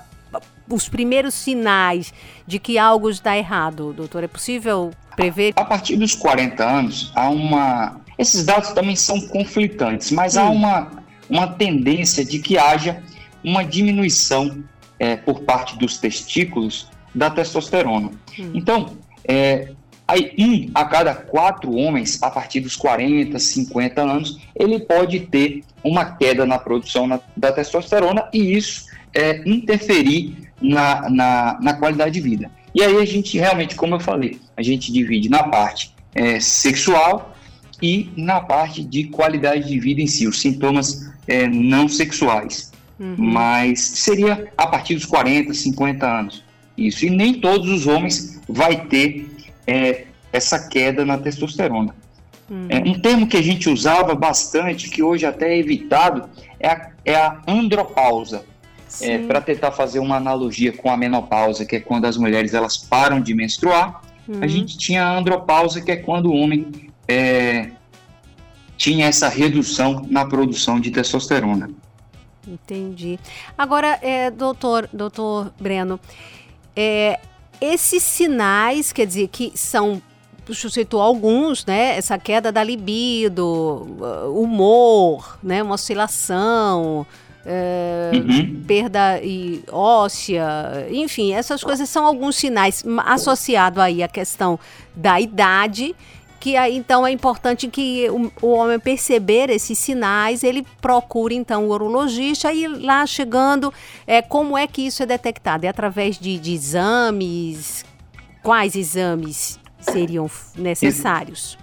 os primeiros sinais de que algo está errado, doutor? É possível prever? A partir dos 40 anos, há uma. Esses dados também são conflitantes, mas hum. há uma, uma tendência de que haja uma diminuição é, por parte dos testículos da testosterona. Hum. Então, é, aí um a cada quatro homens, a partir dos 40, 50 anos, ele pode ter uma queda na produção na, da testosterona e isso é, interferir na, na, na, qualidade de vida. E aí a gente realmente, como eu falei, a gente divide na parte é, sexual e na parte de qualidade de vida em si, os sintomas é, não sexuais. Uhum. Mas seria a partir dos 40, 50 anos. Isso. E nem todos os homens vai ter é, essa queda na testosterona. Uhum. É, um termo que a gente usava bastante, que hoje até é evitado, é a, é a andropausa. É, para tentar fazer uma analogia com a menopausa, que é quando as mulheres elas param de menstruar, uhum. a gente tinha a andropausa, que é quando o homem é, tinha essa redução na produção de testosterona. Entendi. Agora, é, doutor, doutor Breno, é, esses sinais, quer dizer, que são você citou alguns, né? Essa queda da libido, uh, humor, né? Uma oscilação, é, uhum. perda e óssea, enfim, essas coisas são alguns sinais associados aí à questão da idade que aí então é importante que o, o, homem perceber esses sinais, ele procure então o urologista e lá chegando, é, como é que isso é detectado? É através de, de exames? Quais exames seriam <coughs> necessários?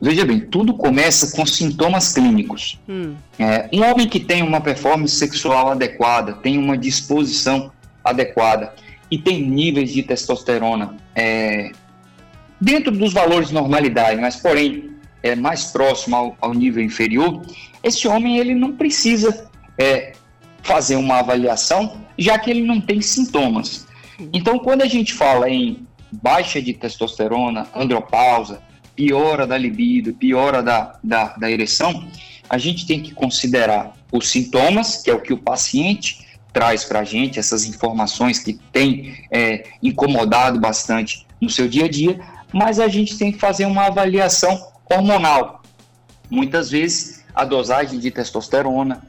Veja bem, tudo começa com sintomas clínicos. Hum. É, um homem que tem uma performance sexual adequada, tem uma disposição adequada e tem níveis de testosterona é, dentro dos valores de normalidade, mas porém é mais próximo ao, ao nível inferior, esse homem ele não precisa é, fazer uma avaliação, já que ele não tem sintomas. Então, quando a gente fala em baixa de testosterona, andropausa, piora da libido, piora da, da, da ereção, a gente tem que considerar os sintomas, que é o que o paciente traz para a gente, essas informações que tem é, incomodado bastante no seu dia a dia, mas a gente tem que fazer uma avaliação hormonal. Muitas vezes a dosagem de testosterona,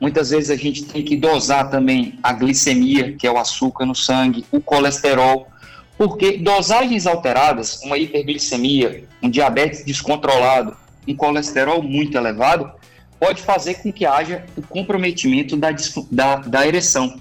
muitas vezes a gente tem que dosar também a glicemia, que é o açúcar no sangue, o colesterol, porque dosagens alteradas, uma hiperglicemia, um diabetes descontrolado, um colesterol muito elevado, pode fazer com que haja o comprometimento da, da, da ereção.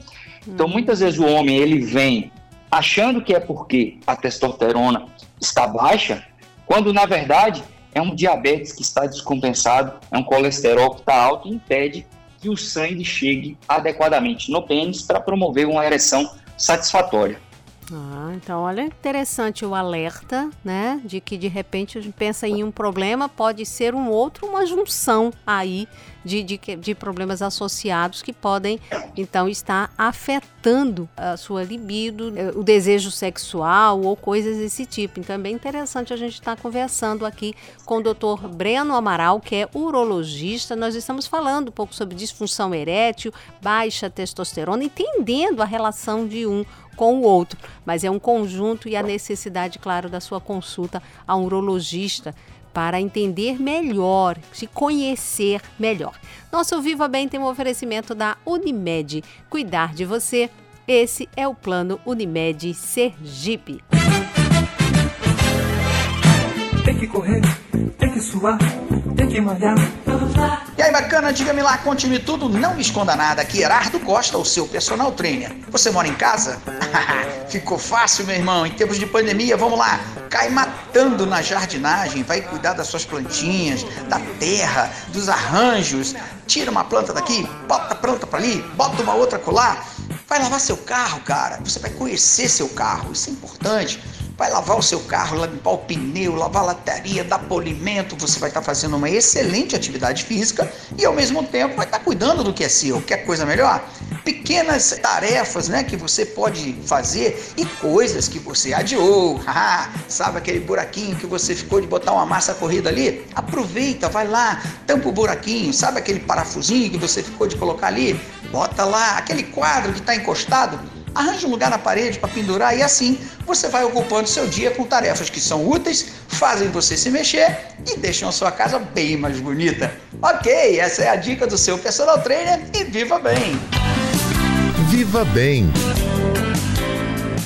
Então, muitas vezes o homem ele vem achando que é porque a testosterona está baixa, quando na verdade é um diabetes que está descompensado, é um colesterol que está alto e impede que o sangue chegue adequadamente no pênis para promover uma ereção satisfatória. Ah, então olha interessante o alerta, né? De que de repente a gente pensa em um problema, pode ser um outro, uma junção aí de, de, de problemas associados que podem então estar afetando a sua libido, eh, o desejo sexual ou coisas desse tipo. Então é bem interessante a gente estar conversando aqui com o Dr. Breno Amaral, que é urologista. Nós estamos falando um pouco sobre disfunção erétil, baixa testosterona, entendendo a relação de um com o outro, mas é um conjunto e a necessidade, claro, da sua consulta a um urologista para entender melhor, se conhecer melhor. Nosso Viva Bem tem um oferecimento da Unimed. Cuidar de você, esse é o plano Unimed Sergipe. Tem que correr, tem que suar, tem que malhar. E aí, bacana, diga-me lá, conte-me tudo, não me esconda nada. Aqui, Herardo Costa, o seu personal trainer. Você mora em casa? <laughs> Ficou fácil, meu irmão. Em tempos de pandemia, vamos lá. Cai matando na jardinagem, vai cuidar das suas plantinhas, da terra, dos arranjos. Tira uma planta daqui, bota a planta para ali, bota uma outra colar. Vai lavar seu carro, cara. Você vai conhecer seu carro, isso é importante vai lavar o seu carro, limpar o pneu, lavar a lataria, dar polimento, você vai estar fazendo uma excelente atividade física e ao mesmo tempo vai estar cuidando do que é seu. Quer coisa melhor? Pequenas tarefas né, que você pode fazer e coisas que você adiou. <laughs> Sabe aquele buraquinho que você ficou de botar uma massa corrida ali? Aproveita, vai lá, tampa o buraquinho. Sabe aquele parafusinho que você ficou de colocar ali? Bota lá. Aquele quadro que está encostado? Arranje um lugar na parede para pendurar e assim você vai ocupando seu dia com tarefas que são úteis, fazem você se mexer e deixam a sua casa bem mais bonita. Ok, essa é a dica do seu personal trainer e viva bem! Viva bem!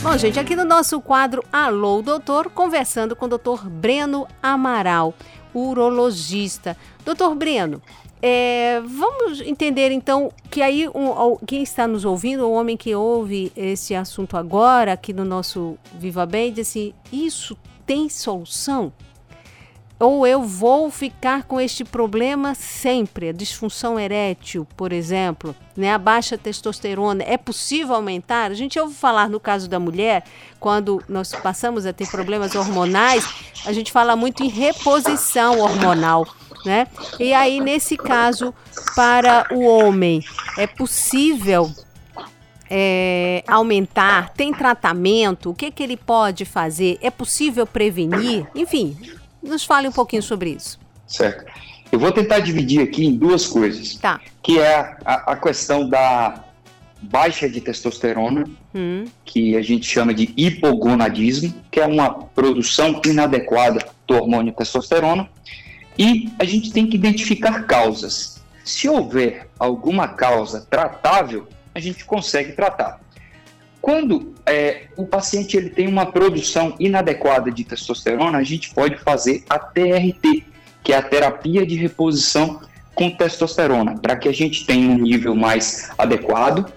Bom, gente, aqui no nosso quadro Alô Doutor, conversando com o doutor Breno Amaral, urologista. Doutor Breno, é, vamos entender então que aí um, quem está nos ouvindo, o homem que ouve esse assunto agora aqui no nosso Viva Bem, diz assim: isso tem solução? Ou eu vou ficar com este problema sempre, a disfunção erétil, por exemplo, né? a baixa testosterona, é possível aumentar? A gente ouve falar no caso da mulher, quando nós passamos a ter problemas hormonais, a gente fala muito em reposição hormonal né? E aí, nesse caso, para o homem, é possível é, aumentar? Tem tratamento? O que, que ele pode fazer? É possível prevenir? Enfim, nos fale um pouquinho sobre isso. Certo. Eu vou tentar dividir aqui em duas coisas. Tá. Que é a, a questão da baixa de testosterona, hum. que a gente chama de hipogonadismo, que é uma produção inadequada do hormônio testosterona, e a gente tem que identificar causas. Se houver alguma causa tratável, a gente consegue tratar. Quando é, o paciente ele tem uma produção inadequada de testosterona, a gente pode fazer a TRT, que é a terapia de reposição com testosterona, para que a gente tenha um nível mais adequado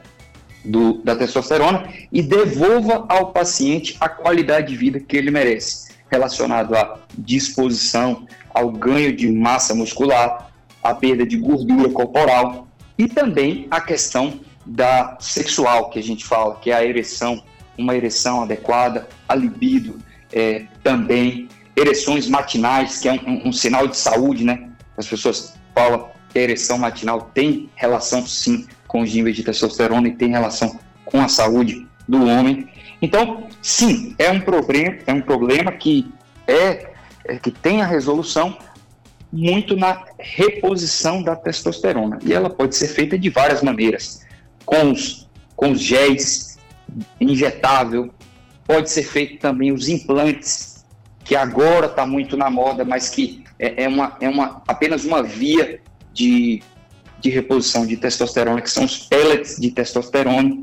do, da testosterona e devolva ao paciente a qualidade de vida que ele merece, relacionado à disposição, ao ganho de massa muscular, à perda de gordura corporal e também a questão da sexual que a gente fala, que é a ereção, uma ereção adequada, a libido é, também, ereções matinais, que é um, um, sinal de saúde, né? As pessoas falam que a ereção matinal tem relação sim com os níveis de testosterona e tem relação com a saúde do homem. Então, sim, é um problema, é um problema que é é, que tem a resolução muito na reposição da testosterona. E ela pode ser feita de várias maneiras, com os, com os géis, injetável, pode ser feito também os implantes, que agora está muito na moda, mas que é, é, uma, é uma, apenas uma via de, de reposição de testosterona, que são os pellets de testosterona.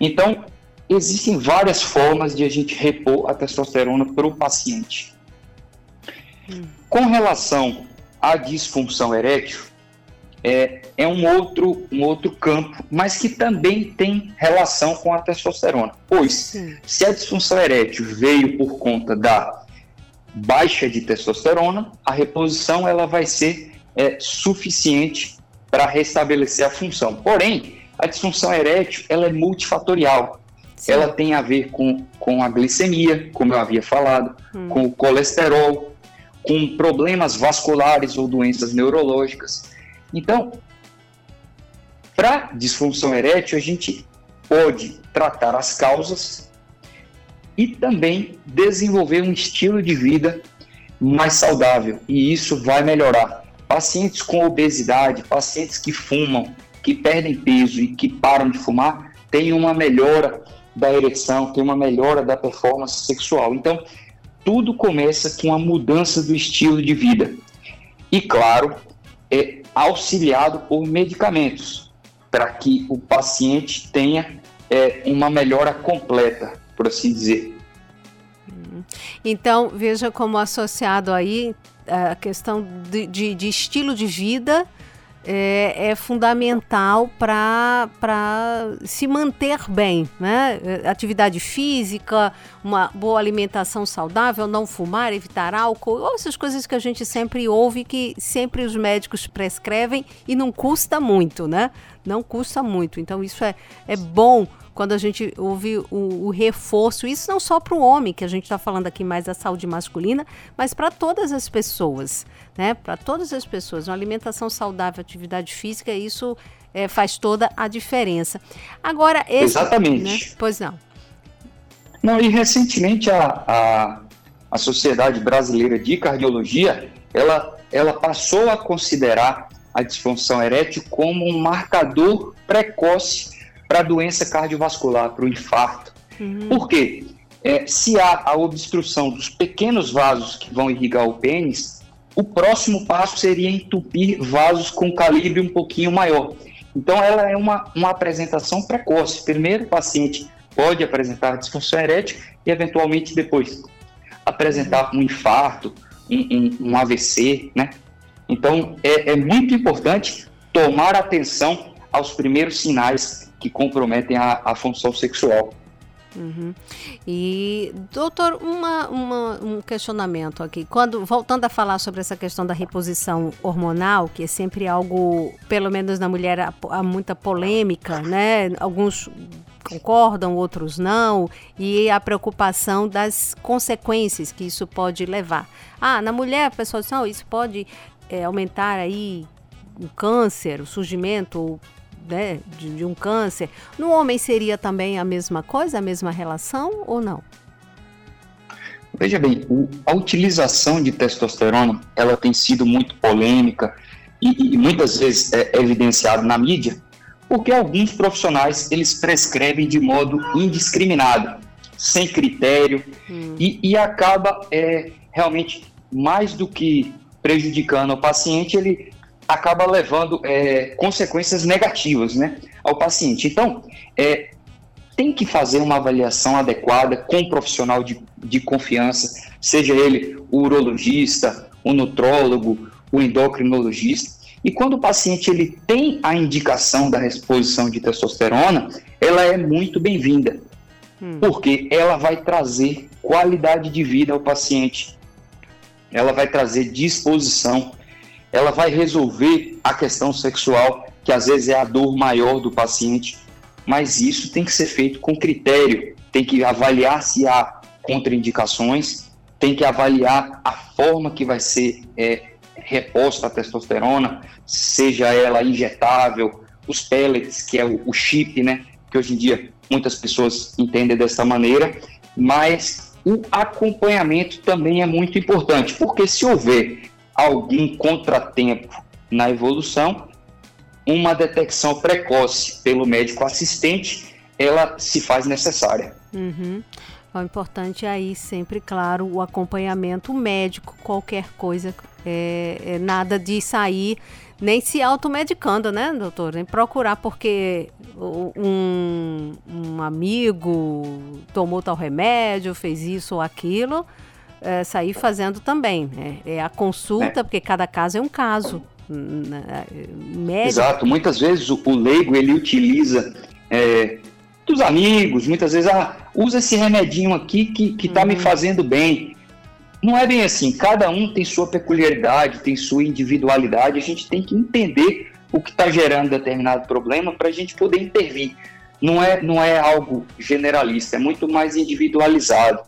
Então, existem várias formas de a gente repor a testosterona para o paciente. Com relação à disfunção erétil, é, é um, outro, um outro campo, mas que também tem relação com a testosterona. Pois, Sim. se a disfunção erétil veio por conta da baixa de testosterona, a reposição ela vai ser é, suficiente para restabelecer a função. Porém, a disfunção erétil ela é multifatorial. Sim. Ela tem a ver com, com a glicemia, como eu havia falado, hum. com o colesterol, com problemas vasculares ou doenças neurológicas. Então, para disfunção erétil, a gente pode tratar as causas e também desenvolver um estilo de vida mais saudável, e isso vai melhorar. Pacientes com obesidade, pacientes que fumam, que perdem peso e que param de fumar, têm uma melhora da ereção, tem uma melhora da performance sexual. Então, tudo começa com a mudança do estilo de vida. E, claro, é auxiliado por medicamentos, para que o paciente tenha é, uma melhora completa, por assim dizer. Então, veja como associado aí a questão de, de, de estilo de vida é, é fundamental para se manter bem, né? Atividade física, uma boa alimentação saudável, não fumar, evitar álcool, essas coisas que a gente sempre ouve que sempre os médicos prescrevem e não custa muito, né? Não custa muito. Então isso é, é bom quando a gente ouve o, o reforço, isso não só para o homem, que a gente está falando aqui mais da saúde masculina, mas para todas as pessoas, né? Para todas as pessoas. Uma alimentação saudável, atividade física, isso é, faz toda a diferença. Agora, esse, Exatamente. Né? Pois não. Não, e recentemente a, a, a Sociedade Brasileira de Cardiologia, ela, ela passou a considerar a disfunção erétil como um marcador precoce para a doença cardiovascular, para o infarto. Uhum. Por quê? É, se há a obstrução dos pequenos vasos que vão irrigar o pênis, o próximo passo seria entupir vasos com calibre um pouquinho maior. Então, ela é uma, uma apresentação precoce. Primeiro, o paciente pode apresentar disfunção erétil e, eventualmente, depois apresentar um infarto, um, um, AVC, né? Então, é, é muito importante tomar atenção aos primeiros sinais que comprometem a, a função sexual. Uhum. E, doutor, uma, uma, um questionamento aqui. Quando voltando a falar sobre essa questão da reposição hormonal, que é sempre algo, pelo menos na mulher, há, muita polêmica, né? Alguns concordam, outros não, e a preocupação das consequências que isso pode levar. Ah, na mulher, a pessoa diz, isso pode é, aumentar aí o câncer, o surgimento, né, de, de um câncer, no homem seria também a mesma coisa, a mesma relação ou não? Veja bem, a utilização de testosterona ela tem sido muito polêmica e, e muitas vezes é evidenciado na mídia, porque alguns profissionais eles prescrevem de modo indiscriminado, sem critério hum. e, e, acaba é, realmente mais do que prejudicando o paciente, ele acaba levando é, consequências negativas né, ao paciente. Então, é, tem que fazer uma avaliação adequada com um profissional de, de confiança, seja ele o urologista, o nutrólogo, o endocrinologista. E quando o paciente ele tem a indicação da reposição de testosterona, ela é muito bem-vinda, hum. porque ela vai trazer qualidade de vida ao paciente, ela vai trazer disposição, ela vai resolver a questão sexual, que às vezes é a dor maior do paciente, mas isso tem que ser feito com critério, tem que avaliar se há contraindicações, tem que avaliar a forma que vai ser é, reposta a testosterona, seja ela injetável, os pellets, que é o, o chip, né, que hoje em dia muitas pessoas entendem dessa maneira, mas o acompanhamento também é muito importante, porque se houver algum contratempo na evolução, uma detecção precoce pelo médico assistente, ela se faz necessária. Uhum. O importante é aí sempre, claro, o acompanhamento médico, qualquer coisa, é, é nada de sair nem se automedicando, né, doutor? Nem procurar porque um, um amigo tomou tal remédio, fez isso ou aquilo é, sair fazendo também. Né? É a consulta, é. porque cada caso é um caso. Né? Médico. Exato. Muitas vezes o, o leigo ele utiliza é, dos amigos, muitas vezes, ah, usa esse remedinho aqui que, que tá uhum. me fazendo bem. Não é bem assim. Cada um tem sua peculiaridade, tem sua individualidade. A gente tem que entender o que está gerando determinado problema para a gente poder intervir. Não é, não é algo generalista, é muito mais individualizado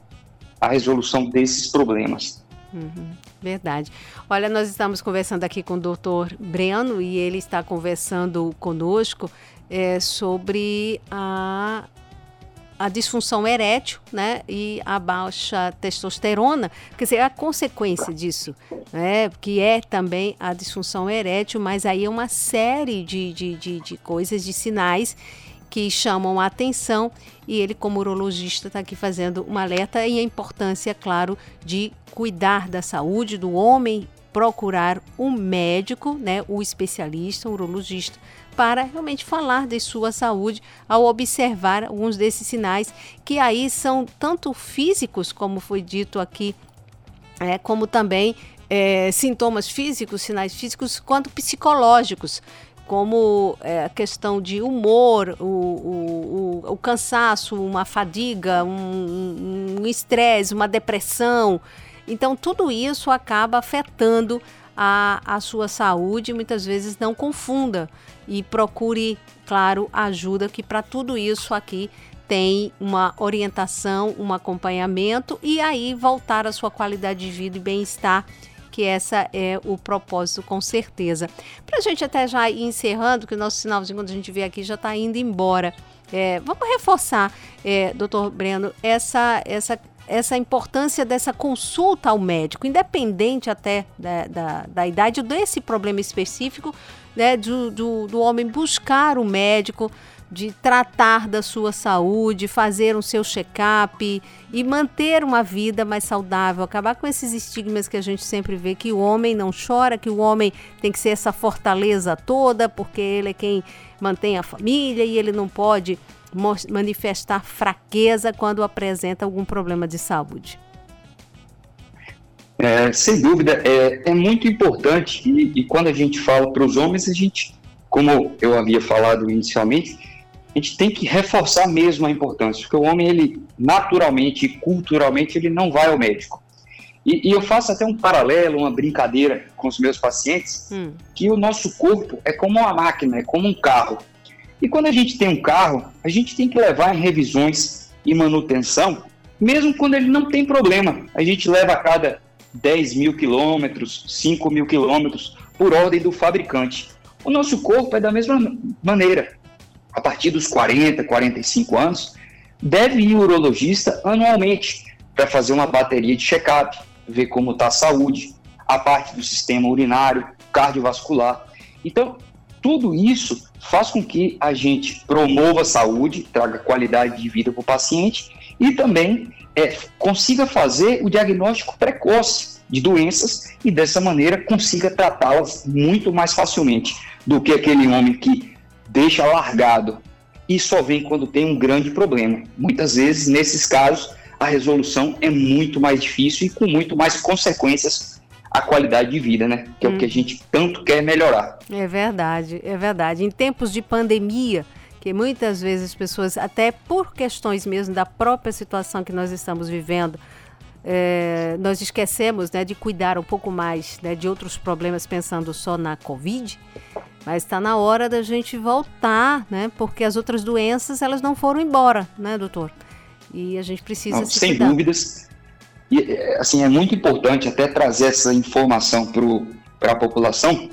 a resolução desses problemas. Uhum, verdade. Olha, nós estamos conversando aqui com o doutor Breno e ele está conversando conosco é, sobre a, a disfunção erétil né, e a baixa testosterona, quer dizer, a consequência disso, né, que é também a disfunção erétil, mas aí é uma série de, de, de, de coisas, de sinais que chamam a atenção e ele, como urologista, está aqui fazendo um alerta e a importância, claro, de cuidar da saúde do homem, procurar um médico, né, o especialista, o urologista, para realmente falar de sua saúde ao observar alguns desses sinais que aí são tanto físicos, como foi dito aqui, é, como também é, sintomas físicos, sinais físicos, quanto psicológicos como é, a questão de humor, o, o, o, o cansaço, uma fadiga, um estresse, um uma depressão. Então, tudo isso acaba afetando a, a sua saúde. Muitas vezes não confunda e procure, claro, ajuda, que para tudo isso aqui tem uma orientação, um acompanhamento e aí voltar à sua qualidade de vida e bem-estar que essa é o propósito, com certeza. Para a gente até já ir encerrando, que o nosso sinalzinho, quando a gente vê aqui, já está indo embora. É, vamos reforçar, é, doutor Breno, essa, essa, essa importância dessa consulta ao médico, independente até da, da, da idade desse problema específico, né, do, do, do homem buscar o médico de tratar da sua saúde, fazer um seu check-up e manter uma vida mais saudável, acabar com esses estigmas que a gente sempre vê que o homem não chora, que o homem tem que ser essa fortaleza toda, porque ele é quem mantém a família e ele não pode manifestar fraqueza quando apresenta algum problema de saúde. É, sem dúvida, é, é muito importante e, e quando a gente fala para os homens, a gente, como eu havia falado inicialmente, a gente tem que reforçar mesmo a importância, porque o homem, ele naturalmente e culturalmente, ele não vai ao médico. E, e, eu faço até um paralelo, uma brincadeira com os meus pacientes, hum. que o nosso corpo é como uma máquina, é como um carro. E quando a gente tem um carro, a gente tem que levar em revisões e manutenção, mesmo quando ele não tem problema. A gente leva a cada 10 mil quilômetros, 5 mil quilômetros, por ordem do fabricante. O nosso corpo é da mesma maneira a partir dos 40, 45 anos, deve ir ao urologista anualmente para fazer uma bateria de check-up, ver como está a saúde, a parte do sistema urinário, cardiovascular. Então, tudo isso faz com que a gente promova a saúde, traga qualidade de vida para o paciente e também é, consiga fazer o diagnóstico precoce de doenças e dessa maneira consiga tratá-las muito mais facilmente do que aquele homem que deixa largado e só vem quando tem um grande problema. Muitas vezes, nesses casos, a resolução é muito mais difícil e com muito mais consequências à qualidade de vida, né? Que é o que a hum. gente tanto quer melhorar. É verdade, é verdade. Em tempos de pandemia, que muitas vezes as pessoas, até por questões mesmo da própria situação que nós estamos vivendo, é, nós esquecemos né, de cuidar um pouco mais né, de outros problemas pensando só na Covid. Mas está na hora da gente voltar, né? Porque as outras doenças elas não foram embora, né, doutor? E a gente precisa não, se sem cuidar. dúvidas. E é, assim é muito importante até trazer essa informação para a população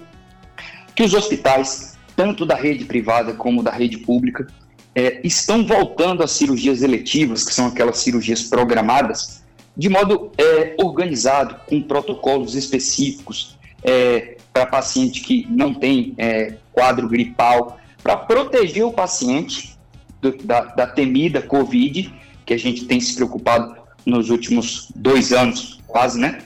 que os hospitais, tanto da rede privada como da rede pública, é, estão voltando às cirurgias eletivas, que são aquelas cirurgias programadas, de modo é, organizado, com protocolos específicos, é, para paciente que não tem é, quadro gripal, para proteger o paciente do, da, da, temida Covid, que a gente tem se preocupado nos últimos dois anos, quase, né?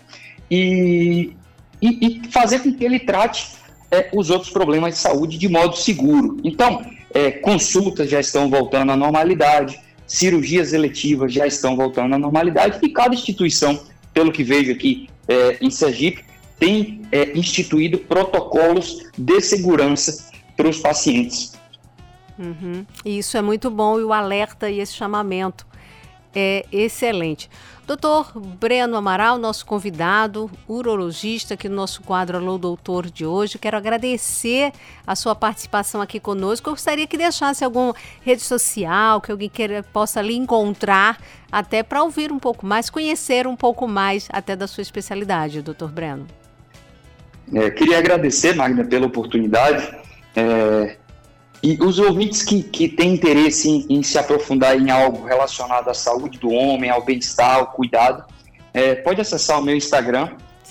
E, e, e fazer com que ele trate é, os outros problemas de saúde de modo seguro. Então, é, consultas já estão voltando à normalidade, cirurgias eletivas já estão voltando à normalidade, e cada instituição, pelo que vejo aqui é, em Sergipe, tem é, instituído protocolos de segurança para os pacientes. Uhum. Isso é muito bom e o alerta e esse chamamento é excelente. Doutor Breno Amaral, nosso convidado, urologista aqui no nosso quadro Alô Doutor de hoje. Quero agradecer a sua participação aqui conosco. Eu gostaria que deixasse alguma rede social, que alguém queira, possa lhe encontrar, até para ouvir um pouco mais, conhecer um pouco mais até da sua especialidade, doutor Breno. É, queria agradecer, Magna, pela oportunidade. É, e os ouvintes que, que têm interesse em, em, se aprofundar em algo relacionado à saúde do homem, ao bem-estar, ao cuidado, é, pode acessar o meu Instagram,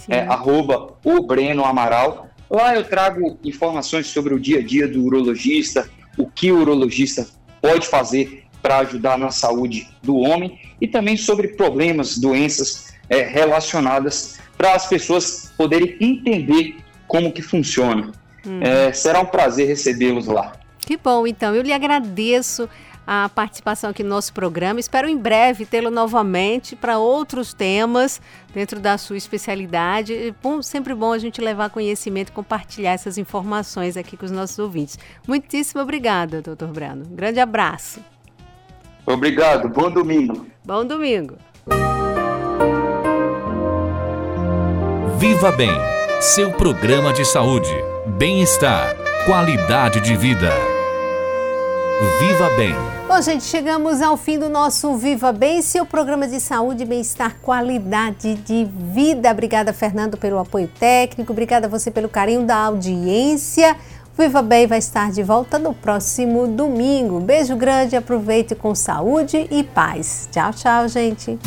é, arroba o Breno Amaral. Lá eu trago informações sobre o dia a dia do urologista, o que o urologista pode fazer para ajudar na saúde do homem e também sobre problemas, doenças é, relacionadas para as pessoas poderem entender como que funciona. Uhum. É, será um prazer recebê-los lá. Que bom, então. Eu lhe agradeço a participação aqui no nosso programa. Espero em breve tê-lo novamente para outros temas dentro da sua especialidade. Bom, sempre bom a gente levar conhecimento e compartilhar essas informações aqui com os nossos ouvintes. Muitíssimo obrigada, doutor Brano. Um grande abraço. Obrigado. Bom domingo. Bom domingo. Viva Bem, seu programa de saúde, bem-estar, qualidade de vida. Viva Bem. Bom, gente, chegamos ao fim do nosso Viva Bem, seu programa de saúde, bem-estar, qualidade de vida. Obrigada, Fernando, pelo apoio técnico. Obrigada a você pelo carinho da audiência. Viva Bem vai estar de volta no próximo domingo. Beijo grande, aproveite com saúde e paz. Tchau, tchau, gente.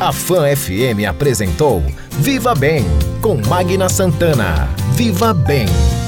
A Fan FM apresentou Viva Bem com Magna Santana. Viva Bem.